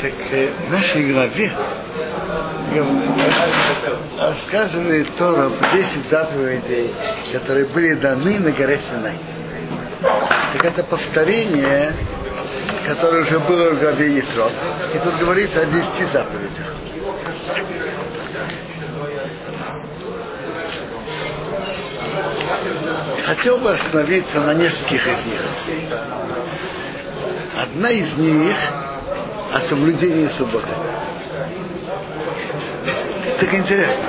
Так э, в нашей главе рассказывает Тора 10 заповедей, которые были даны на горе Синай. Так это повторение, которое уже было в главе Ятро. И тут говорится о 10 заповедях. Хотел бы остановиться на нескольких из них. Одна из них о соблюдении субботы. Так интересно.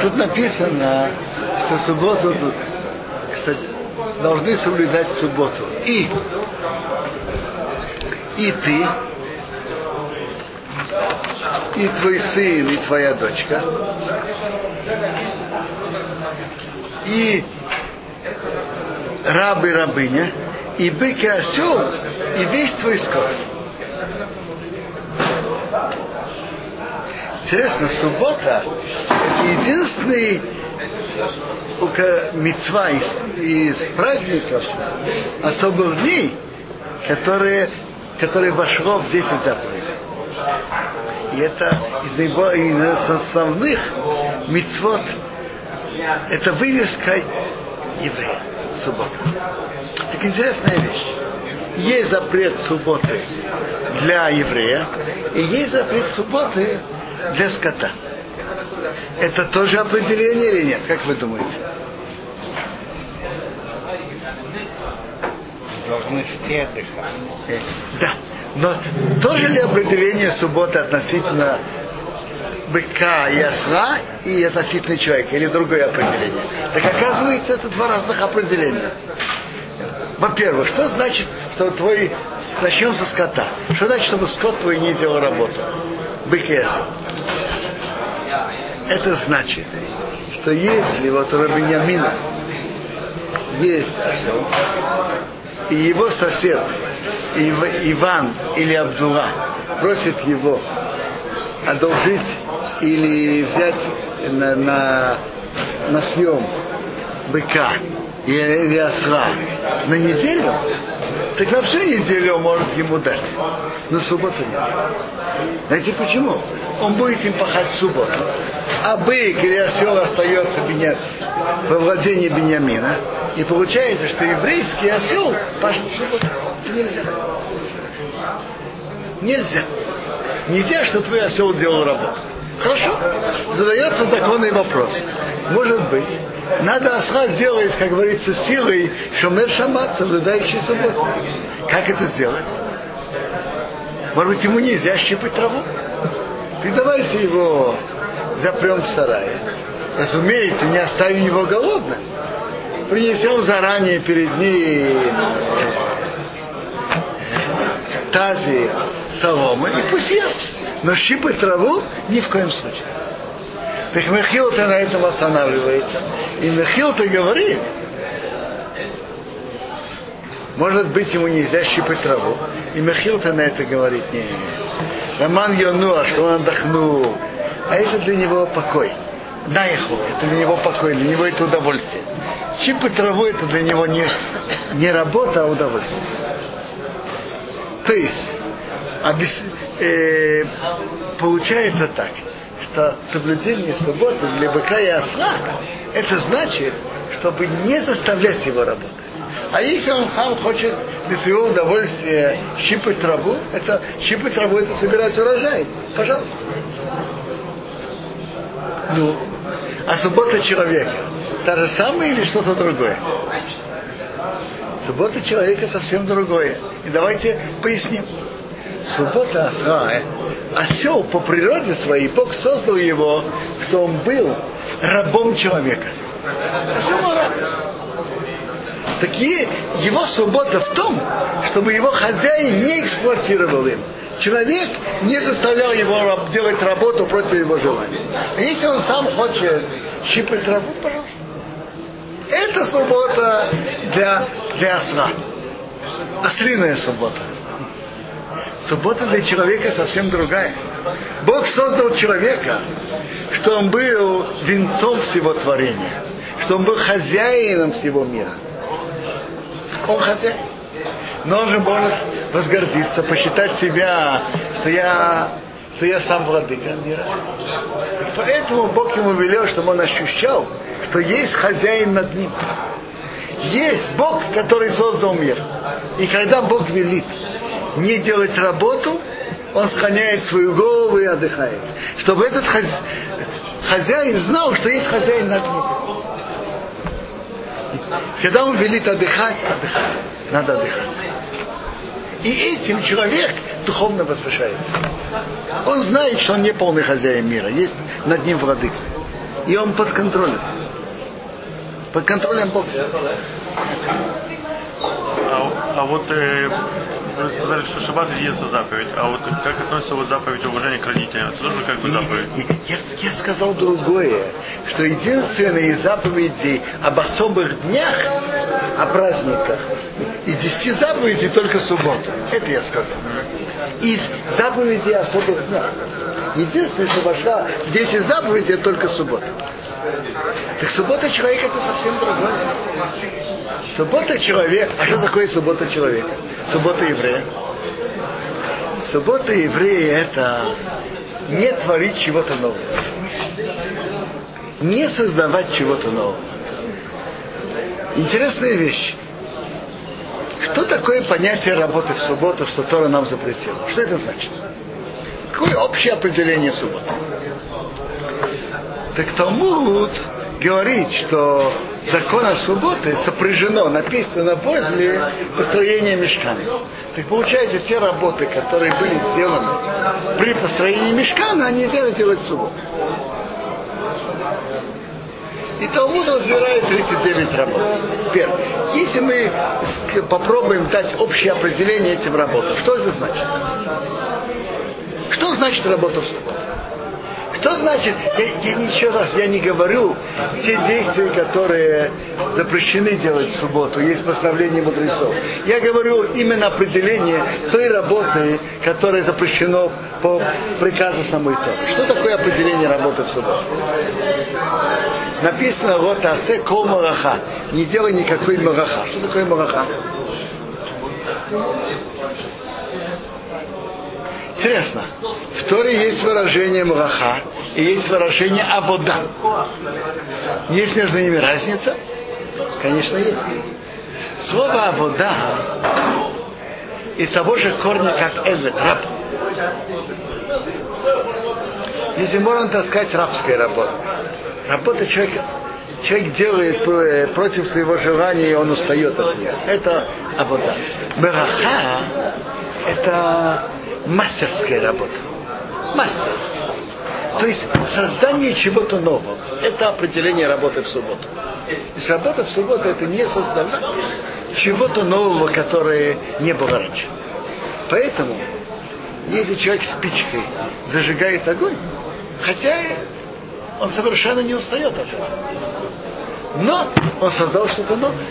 Тут написано, что субботу что должны соблюдать субботу. И, и ты, и твой сын, и твоя дочка, и раб и рабыня, и бык и осел, и весь твой скот. Интересно, суббота это единственный мецва из, из праздников, особых дней, которые, которые вошло в 10 заповедей. И это из, наибо, из основных мецвод, это вывеска еврея, суббота. Так интересная вещь. Есть запрет субботы для еврея, и есть запрет субботы для скота. Это тоже определение или нет? Как вы думаете? Должны все отдыхать. Да. Но тоже ли определение субботы относительно быка и осла и относительно человека, или другое определение? Так оказывается, это два разных определения. Во-первых, что значит, что твой... Начнем со скота. Что значит, чтобы скот твой не делал работу? Бык и осел. Это значит, что если вот у Рабиньямина есть осел, и его сосед Иван или Абдула просит его одолжить или взять на, на, на съем быка или осла на неделю, так на всю неделю он может ему дать. Но субботу нет. Знаете почему? Он будет им пахать в субботу. А бык или осел остается во владении Бениамина. И получается, что еврейский осел пашет в субботу. Это нельзя. Нельзя. Нельзя, что твой осел делал работу. Хорошо. Задается законный вопрос. Может быть, надо осла сделать, как говорится, силой шумер шамат, соблюдающий субботу. Как это сделать? Может быть, ему нельзя щипать траву? Ты давайте его запрем в сарае. Разумеется, не оставим его голодным. Принесем заранее перед ней тази соломы и пусть ест. Но щипать траву ни в коем случае. Так Мехилта на этом останавливается. И Мехилта говорит, может быть, ему нельзя щипать траву. И Мехилта на это говорит, не, Роман Йонуа, что он отдохнул. А это для него покой. Наеху, это для него покой, для него это удовольствие. Щипать траву это для него не, не работа, а удовольствие. То есть, обес, э, получается так, что соблюдение субботы для быка и осла, это значит, чтобы не заставлять его работать. А если он сам хочет для своего удовольствия щипать траву, это щипать траву это собирать урожай. Пожалуйста. Ну, а суббота человека та же самая или что-то другое? Суббота человека совсем другое. И давайте поясним. Суббота осла. Осел по природе своей, Бог создал его, что он был рабом человека. Осел раб. Такие его суббота в том, чтобы его хозяин не эксплуатировал им. Человек не заставлял его делать работу против его желания. А если он сам хочет щипать траву, пожалуйста. Это суббота для, для осла. Ослиная суббота. Суббота для человека совсем другая. Бог создал человека, что он был венцом всего творения, что он был хозяином всего мира. Он хозяин. Но он же может возгордиться, посчитать себя, что я, что я сам владыка мира. И поэтому Бог ему велел, чтобы он ощущал, что есть хозяин над ним. Есть Бог, который создал мир. И когда Бог велит не делать работу, он склоняет свою голову и отдыхает. Чтобы этот хозяин знал, что есть хозяин над ним. Когда он велит отдыхать, отдыхать. Надо отдыхать. И этим человек духовно возвышается. Он знает, что он не полный хозяин мира. Есть над ним владыка. И он под контролем. Под контролем Бога. А, а вот э, вы сказали, что шаббат и ест заповедь, а вот как относится вот заповедь уважения к родителям? Это тоже как бы заповедь? Я, я, я сказал другое, что единственные заповеди об особых днях, о праздниках, и десяти заповедей только суббота. Это я сказал. Из заповедей особых днях. Единственное, что вошла в 10 заповедей, только суббота. Так суббота человека это совсем другое. Суббота человек. А что такое суббота человека? Суббота еврея. Суббота еврея это не творить чего-то нового. Не создавать чего-то нового. Интересная вещь. Что такое понятие работы в субботу, что Тора нам запретила? Что это значит? Какое общее определение субботы? Так Талмуд говорит, что закона субботы сопряжено, написано после построения мешкана. Так получается, те работы, которые были сделаны при построении мешкана, они нельзя делать в субботу. И Талмуд разбирает 39 работ. Первое. Если мы попробуем дать общее определение этим работам, что это значит? Что значит работа в субботу? Что значит, я, я еще раз, я не говорю те действия, которые запрещены делать в субботу, есть постановление мудрецов. Я говорю именно определение той работы, которая запрещено по приказу самой Торы. Что такое определение работы в субботу? Написано вот асе кол мараха. Не делай никакой мараха. Что такое мараха? Интересно. В Торе есть выражение мраха и есть выражение абода. Есть между ними разница? Конечно, есть. Слово абода и того же корня, как эвет, раб. Если можно таскать рабская работа. Работа человека, человек делает против своего желания, и он устает от нее. Это абода. Мераха – это мастерская работа. Мастер. То есть создание чего-то нового. Это определение работы в субботу. То есть работа в субботу это не создавать чего-то нового, которое не было раньше. Поэтому, если человек спичкой зажигает огонь, хотя он совершенно не устает от этого. Но он создал что-то новое.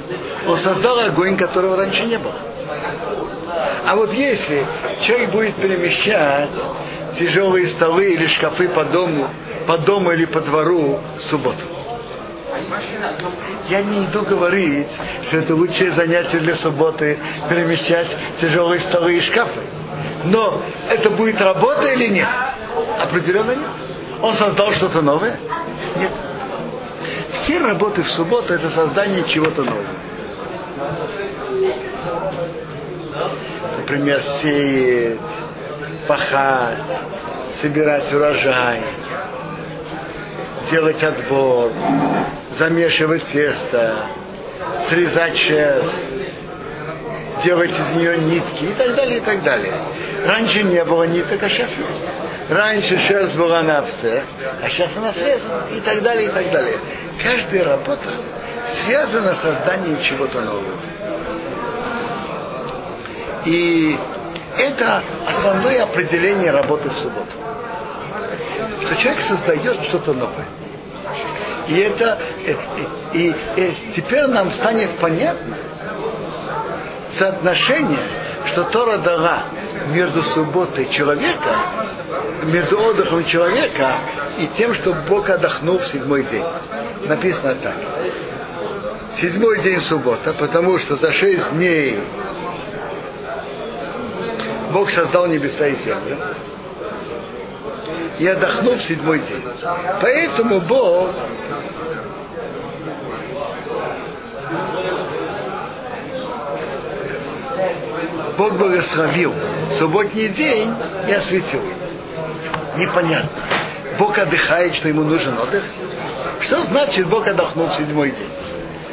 Он создал огонь, которого раньше не было. А вот если человек будет перемещать тяжелые столы или шкафы по дому, по дому или по двору в субботу, я не иду говорить, что это лучшее занятие для субботы перемещать тяжелые столы и шкафы. Но это будет работа или нет? Определенно нет. Он создал что-то новое? Нет. Все работы в субботу это создание чего-то нового например, сеять, пахать, собирать урожай, делать отбор, замешивать тесто, срезать шерсть, делать из нее нитки и так далее, и так далее. Раньше не было ниток, а сейчас есть. Раньше шерсть была на овце, а сейчас она срезана и так далее, и так далее. Каждая работа связана с созданием чего-то нового. И это основное определение работы в субботу. Что человек создает что-то новое. И это и, и, и теперь нам станет понятно соотношение, что Тора дала между субботой человека, между отдыхом человека и тем, что Бог отдохнул в седьмой день. Написано так. Седьмой день суббота, потому что за шесть дней Бог создал небеса и землю и отдохнул в седьмой день. Поэтому Бог Бог благословил субботний день и осветил. Непонятно. Бог отдыхает, что ему нужен отдых. Что значит Бог отдохнул в седьмой день?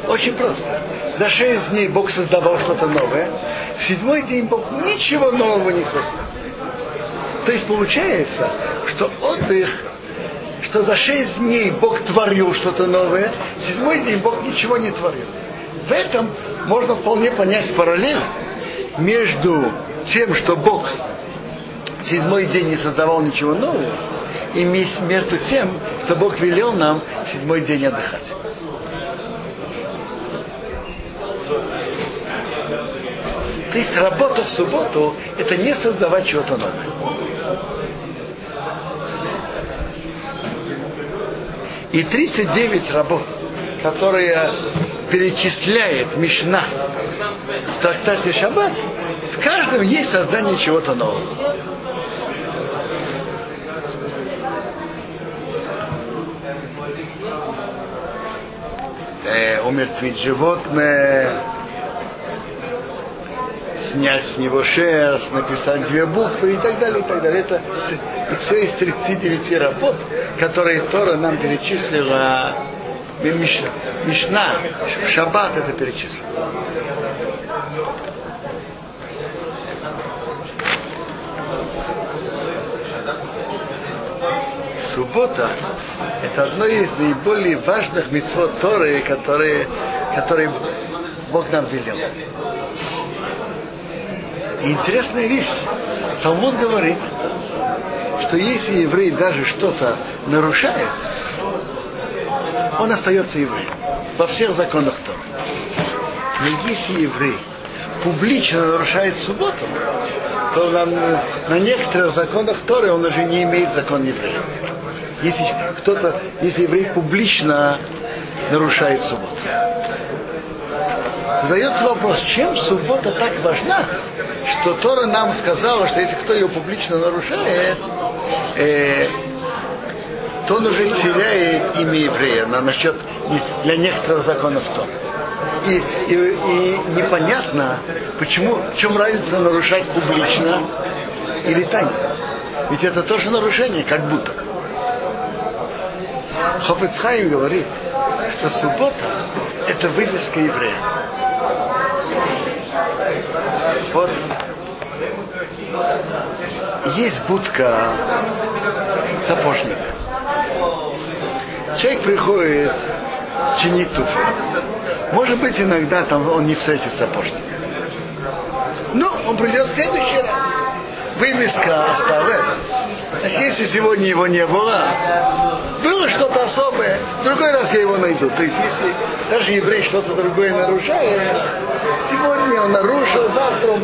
Очень просто. За шесть дней Бог создавал что-то новое. В седьмой день Бог ничего нового не создал. То есть получается, что отдых, что за шесть дней Бог творил что-то новое, в седьмой день Бог ничего не творил. В этом можно вполне понять параллель между тем, что Бог в седьмой день не создавал ничего нового, и между тем, что Бог велел нам в седьмой день отдыхать. То есть работа в субботу – это не создавать чего-то новое. И 39 работ, которые перечисляет Мишна в трактате Шаббат, в каждом есть создание чего-то нового. Э, умертвить животное, снять с него шерсть, написать две буквы и так далее, и так далее. Это все из 39 работ, которые Тора нам перечислила Миш, Мишна, Шаббат это перечислил. Суббота – это одно из наиболее важных митцвот Торы, которые, которые Бог нам велел. И интересная вещь. Талмуд говорит, что если еврей даже что-то нарушает, он остается евреем во всех законах Торы. Но если еврей публично нарушает субботу, то на, на некоторых законах Торы он уже не имеет закон еврея. Если кто-то, если еврей публично нарушает субботу. Задается вопрос, чем суббота так важна, что Тора нам сказала, что если кто ее публично нарушает, э, то он уже теряет имя еврея на, насчет для некоторых законов Торы. И, и, и непонятно, почему, в чем разница нарушать публично или тайно. Ведь это тоже нарушение, как будто. Хофецхайм говорит, что суббота – это вывеска еврея. Вот есть будка сапожник. Человек приходит чинить туфли. Может быть, иногда там он не встретит сапожника. Но он придет в следующий раз. Вывеска осталась. Если сегодня его не было, было что-то особое, в другой раз я его найду. То есть, если даже еврей что-то другое нарушает, сегодня он нарушил, завтра он,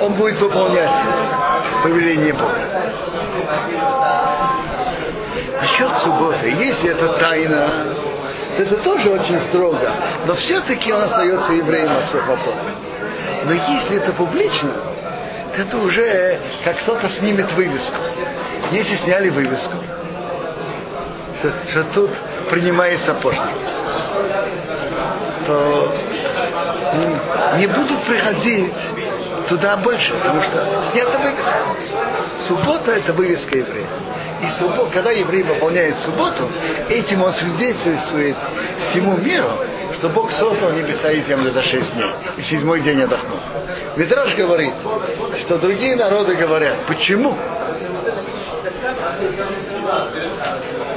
он будет выполнять повеление Бога. Насчет субботы, если это тайна, это тоже очень строго, но все-таки он остается евреем во всех вопросах. Но если это публично, это уже как кто-то снимет вывеску. Если сняли вывеску, что, что тут принимает сапожник, то не будут приходить туда больше, потому что снята вывеска. Суббота это вывеска еврея. И суббот, когда еврей выполняет субботу, этим он свидетельствует всему миру, что Бог создал небеса и землю за шесть дней, и в седьмой день отдохнул. Мидраш говорит, что другие народы говорят, почему?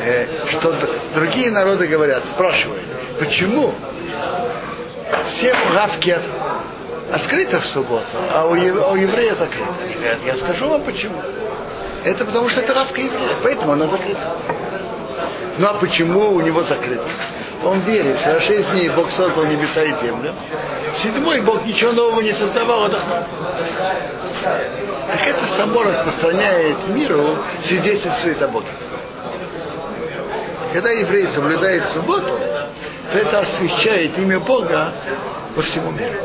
Э, что другие народы говорят, спрашивают, почему все лавки от, открыты в субботу, а у, а у еврея закрыты? Говорят, я скажу вам почему. Это потому что это лавка еврея, поэтому она закрыта. Ну а почему у него закрыто? Он верит, что шесть дней Бог создал небеса и землю. Седьмой Бог ничего нового не создавал, отдохнул. Так это само распространяет миру, свидетельствует о Боге. Когда еврей соблюдает субботу, это освещает имя Бога по всему миру.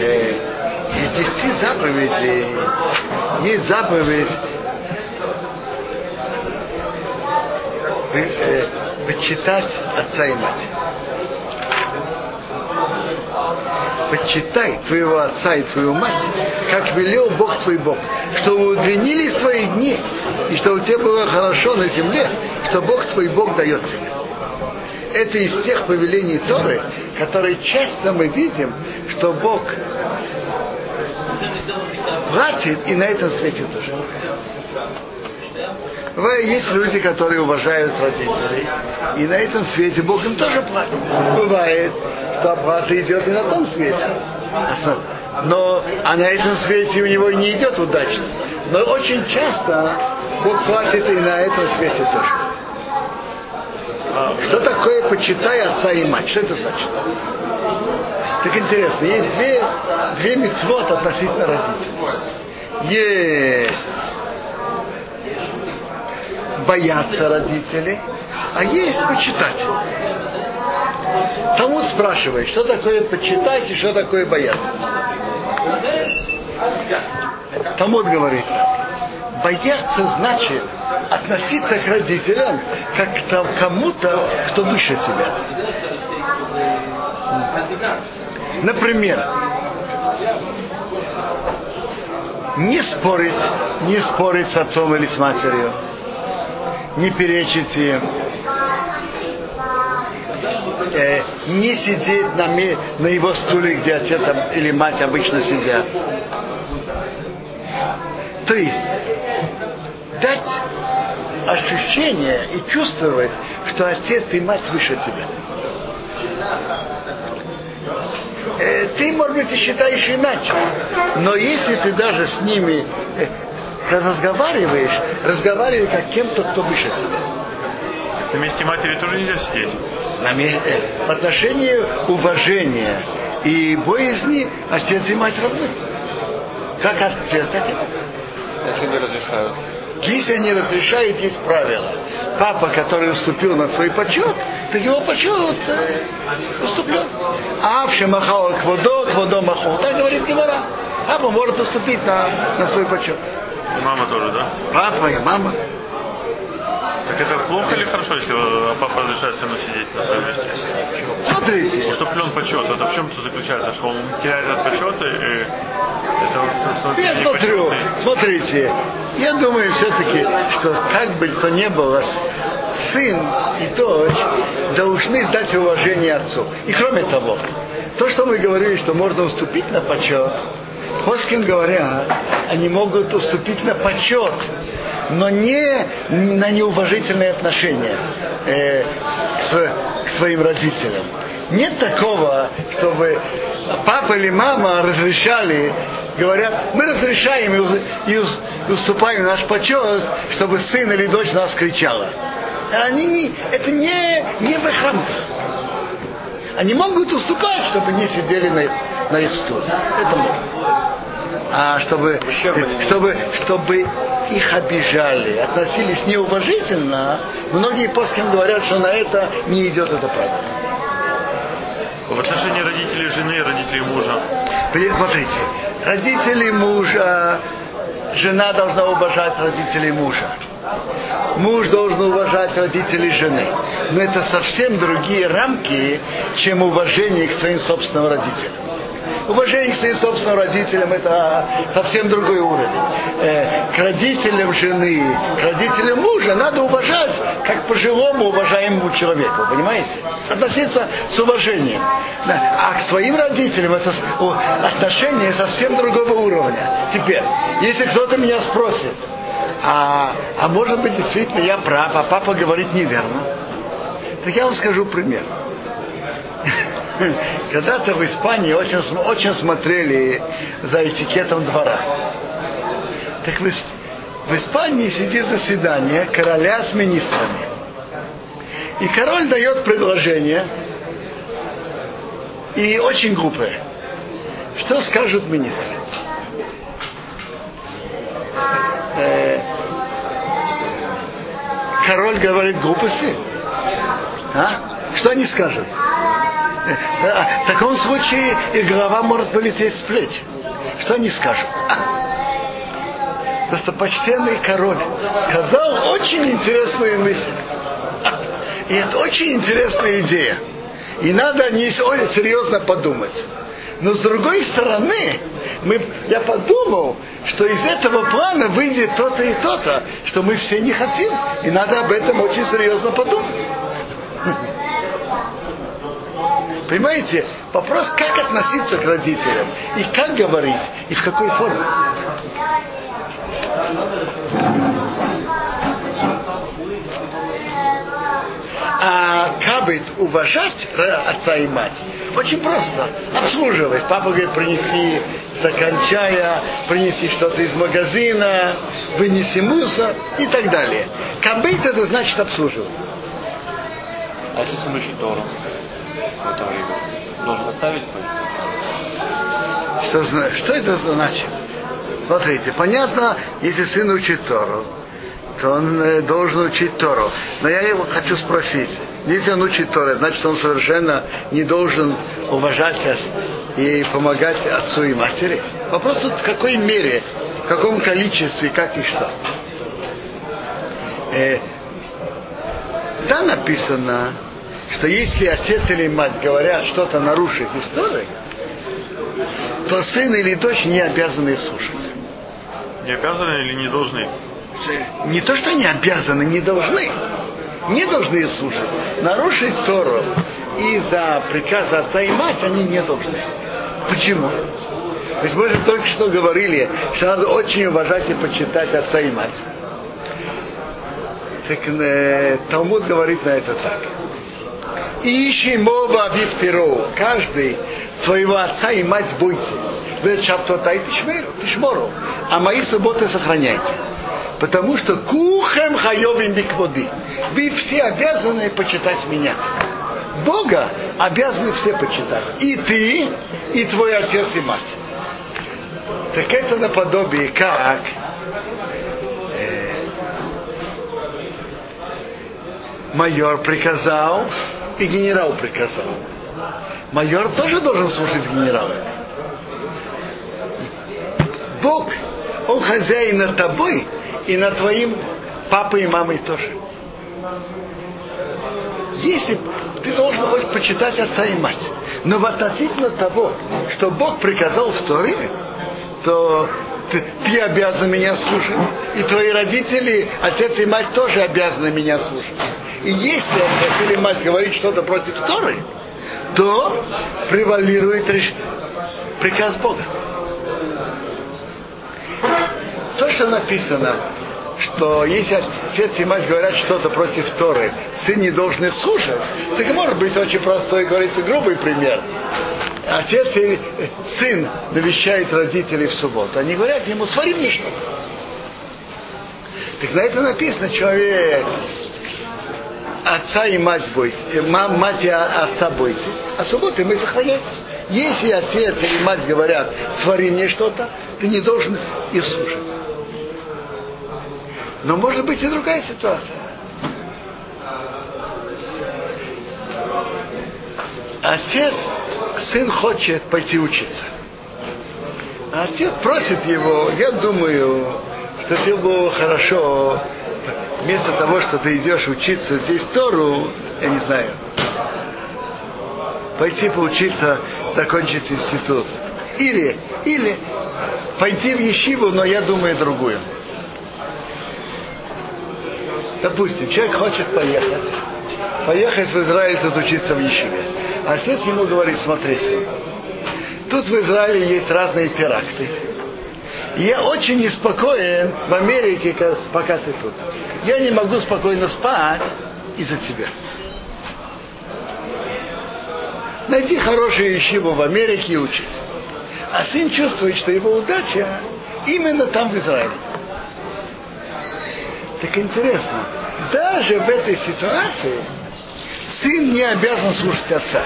Э, из десяти заповедей есть заповедь э, почитать отца и мать. Почитай твоего отца и твою мать, как велел Бог твой Бог, чтобы удлинили свои дни, и чтобы тебе было хорошо на земле, что Бог твой Бог дает тебе. Это из тех повелений Торы, которые часто мы видим, что Бог платит и на этом свете тоже. Есть люди, которые уважают родителей, и на этом свете Бог им тоже платит. Бывает, что оплата идет и на том свете. Но, а на этом свете у него не идет удачно. Но очень часто Бог платит и на этом свете тоже. Что такое почитай отца и мать? Что это значит? Так интересно, есть две, две мецвод относительно родителей. Есть бояться родителей, а есть почитать. Тому спрашивает, что такое почитать и что такое бояться. Талмуд говорит Бояться значит относиться к родителям как к кому-то, кто выше себя. Например, не спорить, не спорить с отцом или с матерью, не перечить э, не сидеть на, на его стуле, где отец или мать обычно сидят. То есть дать ощущение и чувствовать, что отец и мать выше тебя. Э, ты, может быть, и считаешь иначе, но если ты даже с ними э, разговариваешь, разговаривай как кем-то, кто выше тебя. На месте матери тоже нельзя сидеть? На месте, в отношении уважения и боязни отец и мать равны. Как отец, так и мать. Если не разрешают. Если они разрешают, есть правила. Папа, который уступил на свой почет, так его почет э, уступлен. А в Шамахау кводо, кводо маху. Так говорит Гемора. Папа может уступить на, на свой почет. И мама тоже, да? Папа и мама. Так это плохо или хорошо, если папа разрешает мной сидеть на своем месте? Смотрите. Уступлен почет. Это в чем это заключается? Что он теряет этот почет и это он Я смотрю, смотрите, я думаю все-таки, что как бы то ни было, сын и дочь должны дать уважение отцу. И кроме того, то, что мы говорили, что можно уступить на почет, Хоскин говоря, они могут уступить на почет, но не на неуважительные отношения э, к, к своим родителям. Нет такого, чтобы папа или мама разрешали, говорят, мы разрешаем и, и уступаем наш почет, чтобы сын или дочь нас кричала. Они не, это не, не в их рамках. Они могут уступать, чтобы не сидели на их, на их стуле. Это можно а чтобы, чтобы, чтобы их обижали, относились неуважительно, многие после говорят, что на это не идет это правда. В отношении родителей жены и родителей мужа. Смотрите, родители мужа, жена должна уважать родителей мужа. Муж должен уважать родителей жены. Но это совсем другие рамки, чем уважение к своим собственным родителям. Уважение к своим собственным родителям это совсем другой уровень. Э, к родителям жены, к родителям мужа надо уважать как пожилому уважаемому человеку, понимаете? Относиться с уважением. А к своим родителям это отношение совсем другого уровня. Теперь, если кто-то меня спросит, а, а может быть действительно я прав, а папа говорит неверно, так я вам скажу пример. Когда-то в Испании очень, очень смотрели за этикетом двора. Так в, в Испании сидит заседание короля с министрами. И король дает предложение, и очень глупое. Что скажут министры? Э, король говорит глупости? А? Что они скажут? В таком случае и голова может полететь с плеч. Что они скажут? Достопочтенный король сказал очень интересную мысль. И это очень интересная идея. И надо о серьезно подумать. Но с другой стороны, мы, я подумал, что из этого плана выйдет то-то и то-то, что мы все не хотим. И надо об этом очень серьезно подумать. Понимаете, вопрос, как относиться к родителям, и как говорить, и в какой форме. А кабит уважать отца и мать очень просто. Обслуживать. Папа говорит, принеси стакан чая, принеси что-то из магазина, вынеси мусор и так далее. Кабит это значит обслуживать. А если сын учит это время? Должен оставить? Что, что это значит? Смотрите, понятно, если сын учит Тору, то он э, должен учить Тору. Но я его хочу спросить, если он учит Тору, значит он совершенно не должен уважать и помогать отцу и матери. Вопрос тут в какой мере, в каком количестве, как и что. Э, там написано, что если отец или мать говорят что-то нарушить историю, то сын или дочь не обязаны их слушать. Не обязаны или не должны? Не то, что они обязаны, не должны. Не должны их слушать. Нарушить Тору из-за приказа отца и мать они не должны. Почему? Есть мы же только что говорили, что надо очень уважать и почитать отца и мать. Так э, Талмуд говорит на это так. Ищи моба виптероу. Каждый своего отца и мать бойтесь. Вы шаптотай тишмору. А мои субботы сохраняйте. Потому что кухем хайовим бикводи. Вы все обязаны почитать меня. Бога обязаны все почитать. И ты, и твой отец и мать. Так это наподобие как э, майор приказал и генерал приказал. Майор тоже должен слушать генерала. Бог, он хозяин над тобой и над твоим папой и мамой тоже. Если ты должен хоть почитать отца и мать, но в относительно того, что Бог приказал в Торе, то ты, ты обязан меня слушать. И твои родители, отец и мать тоже обязаны меня слушать. И если отец или мать говорит что-то против Торы, то превалирует приказ Бога. То, что написано, что если отец и мать говорят что-то против Торы, сын не должен их слушать, так может быть очень простой, говорится, грубый пример. Отец и сын навещает родителей в субботу. Они говорят ему, свари мне что-то. Так на это написано, человек отца и мать бойтесь, мать и отца бойтесь, а субботы мы сохраняйтесь. Если отец или мать говорят, свари мне что-то, ты не должен их слушать. Но может быть и другая ситуация. Отец, сын хочет пойти учиться. А отец просит его, я думаю, что тебе было хорошо, вместо того, что ты идешь учиться здесь Тору, я не знаю, пойти поучиться, закончить институт. Или, или пойти в Ешиву, но я думаю другую. Допустим, человек хочет поехать, поехать в Израиль тут учиться в Ешиве. Отец ему говорит, смотри, сын, тут в Израиле есть разные теракты. Я очень неспокоен в Америке, пока ты тут. Я не могу спокойно спать из-за тебя. Найди хорошую ищиву в Америке и учись. А сын чувствует, что его удача именно там, в Израиле. Так интересно, даже в этой ситуации сын не обязан слушать отца.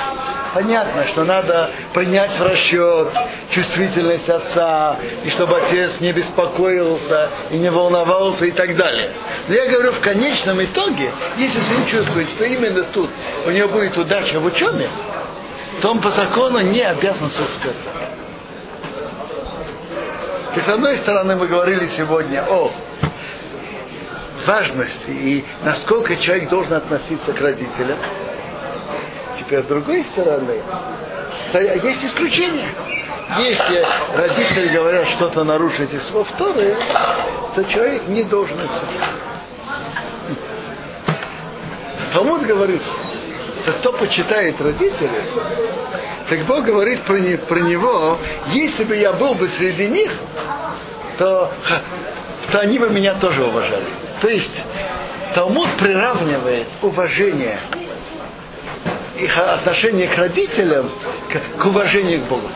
Понятно, что надо принять в расчет чувствительность отца, и чтобы отец не беспокоился и не волновался и так далее. Но я говорю, в конечном итоге, если сын чувствует, что именно тут у него будет удача в учебе, то он по закону не обязан слушать отца. И с одной стороны мы говорили сегодня о важности и насколько человек должен относиться к родителям. Теперь с другой стороны, есть исключения. Если родители говорят что-то нарушить из слов Торы, то человек не должен их слушать. Талмуд говорит, что кто почитает родителей, так Бог говорит про, не, про него, если бы я был бы среди них, то, то они бы меня тоже уважали. То есть Талмуд приравнивает уважение их отношение к родителям к, к уважению к Богу.